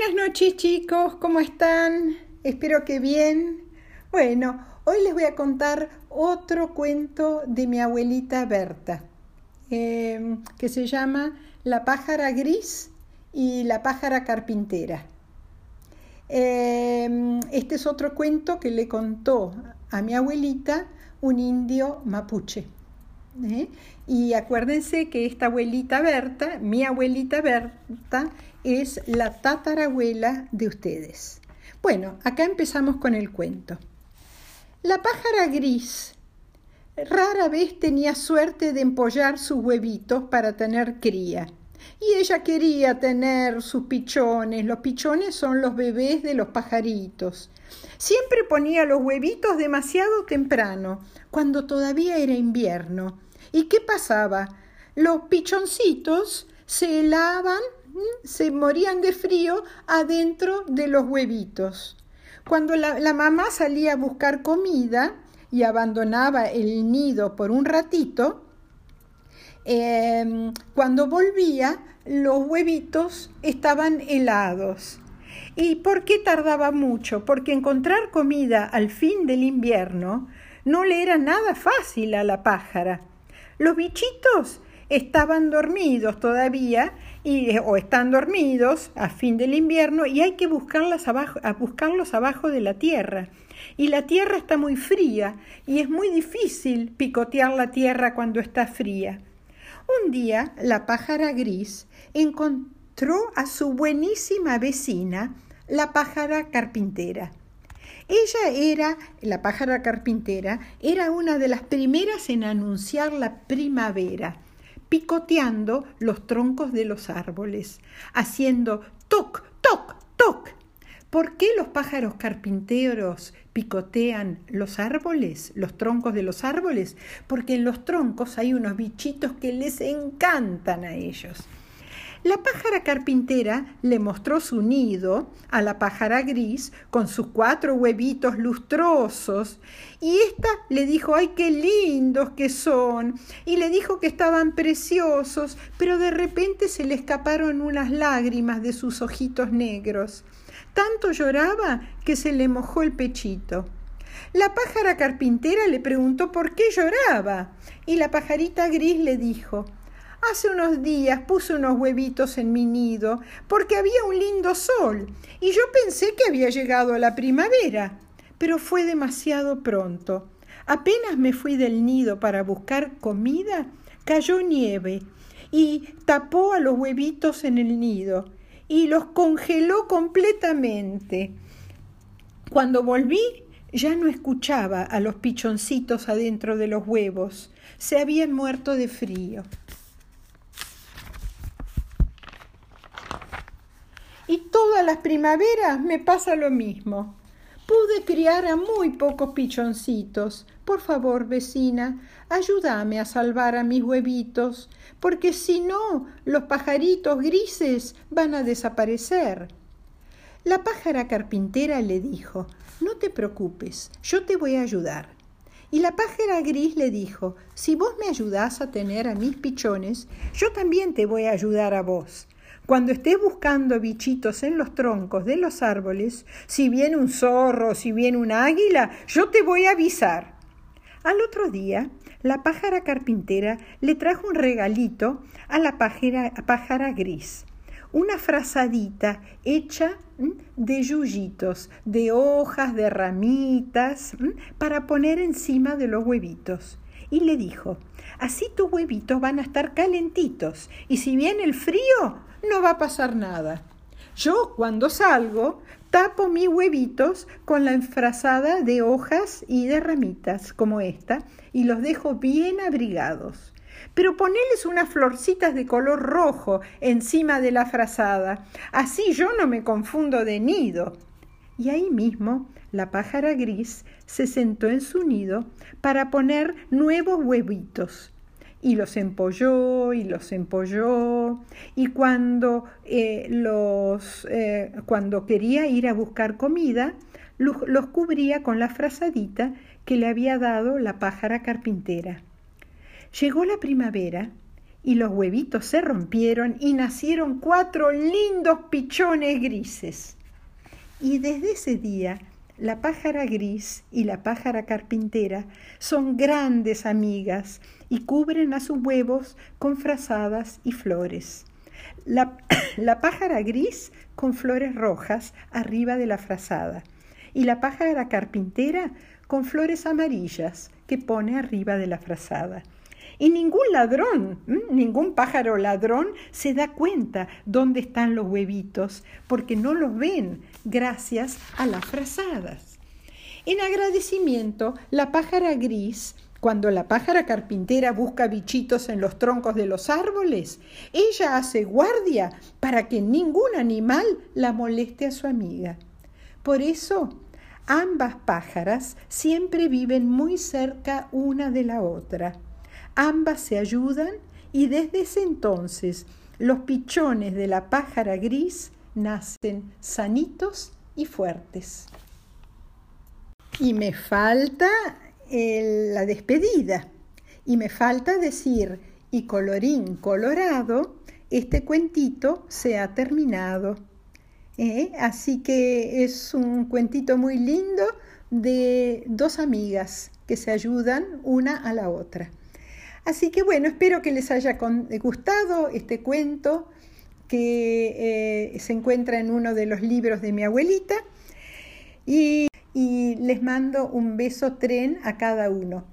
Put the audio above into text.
Buenas noches chicos, ¿cómo están? Espero que bien. Bueno, hoy les voy a contar otro cuento de mi abuelita Berta, em, que se llama La pájara gris y la pájara carpintera. Em, este es otro cuento que le contó a mi abuelita un indio mapuche. ¿eh? Y acuérdense que esta abuelita Berta, mi abuelita Berta, es la tatarabuela de ustedes. Bueno, acá empezamos con el cuento. La pájara gris rara vez tenía suerte de empollar sus huevitos para tener cría. Y ella quería tener sus pichones. Los pichones son los bebés de los pajaritos. Siempre ponía los huevitos demasiado temprano, cuando todavía era invierno. ¿Y qué pasaba? Los pichoncitos se helaban se morían de frío adentro de los huevitos. Cuando la, mamá salía a buscar comida y abandonaba el nido por un ratito, em, cuando volvía los huevitos estaban helados. ¿Y por qué tardaba mucho? Porque encontrar comida al fin del invierno no le era nada fácil a la pájara. Los bichitos estaban dormidos todavía y, o están dormidos a fin del invierno y hay que buscarlas abajo, a buscarlos abajo de la tierra. Y la tierra está muy fría y es muy difícil picotear la tierra cuando está fría. Un día la pájara gris encontró a su buenísima vecina, la pájara carpintera. Ella era, la pájara carpintera, era una de las primeras en anunciar la primavera picoteando los troncos de los árboles, haciendo toc, toc, toc. ¿Por qué los pájaros carpinteros picotean los árboles, los troncos de los árboles? Porque en los troncos hay unos bichitos que les encantan a ellos. La pájara carpintera le mostró su nido a la pájara gris con sus cuatro huevitos lustrosos y ésta le dijo, ay, qué lindos que son, y le dijo que estaban preciosos, pero de repente se le escaparon unas lágrimas de sus ojitos negros. Tanto lloraba que se le mojó el pechito. La pájara carpintera le preguntó por qué lloraba, y la pajarita gris le dijo, Hace unos días puse unos huevitos en mi nido porque había un lindo sol y yo pensé que había llegado la primavera, pero fue demasiado pronto. Apenas me fui del nido para buscar comida, cayó nieve y tapó a los huevitos en el nido y los congeló completamente. Cuando volví ya no escuchaba a los pichoncitos adentro de los huevos, se habían muerto de frío. y todas las primaveras me pasa lo mismo. Pude criar a muy pocos pichoncitos. Por favor, vecina, ayúdame a salvar a mis huevitos, porque si no, los pajaritos grises van a desaparecer. La pájara carpintera le dijo, No te preocupes, yo te voy a ayudar. Y la pájara gris le dijo, Si vos me ayudás a tener a mis pichones, yo también te voy a ayudar a vos. Cuando estés buscando bichitos en los troncos de los árboles, si viene un zorro, si viene un águila, yo te voy a avisar. Al otro día, la pájara carpintera le trajo un regalito a la pájara, gris, una frazadita hecha de yuyitos, de hojas, de ramitas, para poner encima de los huevitos. Y le dijo, así tus huevitos van a estar calentitos, y si viene el frío, no va a pasar nada. Yo cuando salgo tapo mis huevitos con la enfrazada de hojas y de ramitas como esta y los dejo bien abrigados. Pero poneles unas florcitas de color rojo encima de la frazada, así yo no me confundo de nido. Y ahí mismo la pájara gris se sentó en su nido para poner nuevos huevitos y los empolló y los empolló y cuando eh, los eh, cuando quería ir a buscar comida los, cubría con la frazadita que le había dado la pájara carpintera llegó la primavera y los huevitos se rompieron y nacieron cuatro lindos pichones grises. Y desde ese día la pájara gris y la pájara carpintera son grandes amigas y cubren a sus huevos con frazadas y flores. La, pájara gris con flores rojas arriba de la frazada y la pájara carpintera con flores amarillas que pone arriba de la frazada. Y ningún ladrón, ningún pájaro ladrón se da cuenta dónde están los huevitos, porque no los ven gracias a las frazadas. En agradecimiento, la pájara gris cuando la pájara carpintera busca bichitos en los troncos de los árboles, ella hace guardia para que ningún animal la moleste a su amiga. Por eso, ambas pájaras siempre viven muy cerca una de la otra. Ambas se ayudan y desde ese entonces los pichones de la pájara gris nacen sanitos y fuertes. Y me falta la despedida. Y me falta decir, y colorín colorado, este cuentito se ha terminado. ¿Eh? Así que es un cuentito muy lindo de dos amigas que se ayudan una a la otra. Así que bueno, espero que les haya gustado este cuento que eh, se encuentra en uno de los libros de mi abuelita. Y les mando un beso tren a cada uno.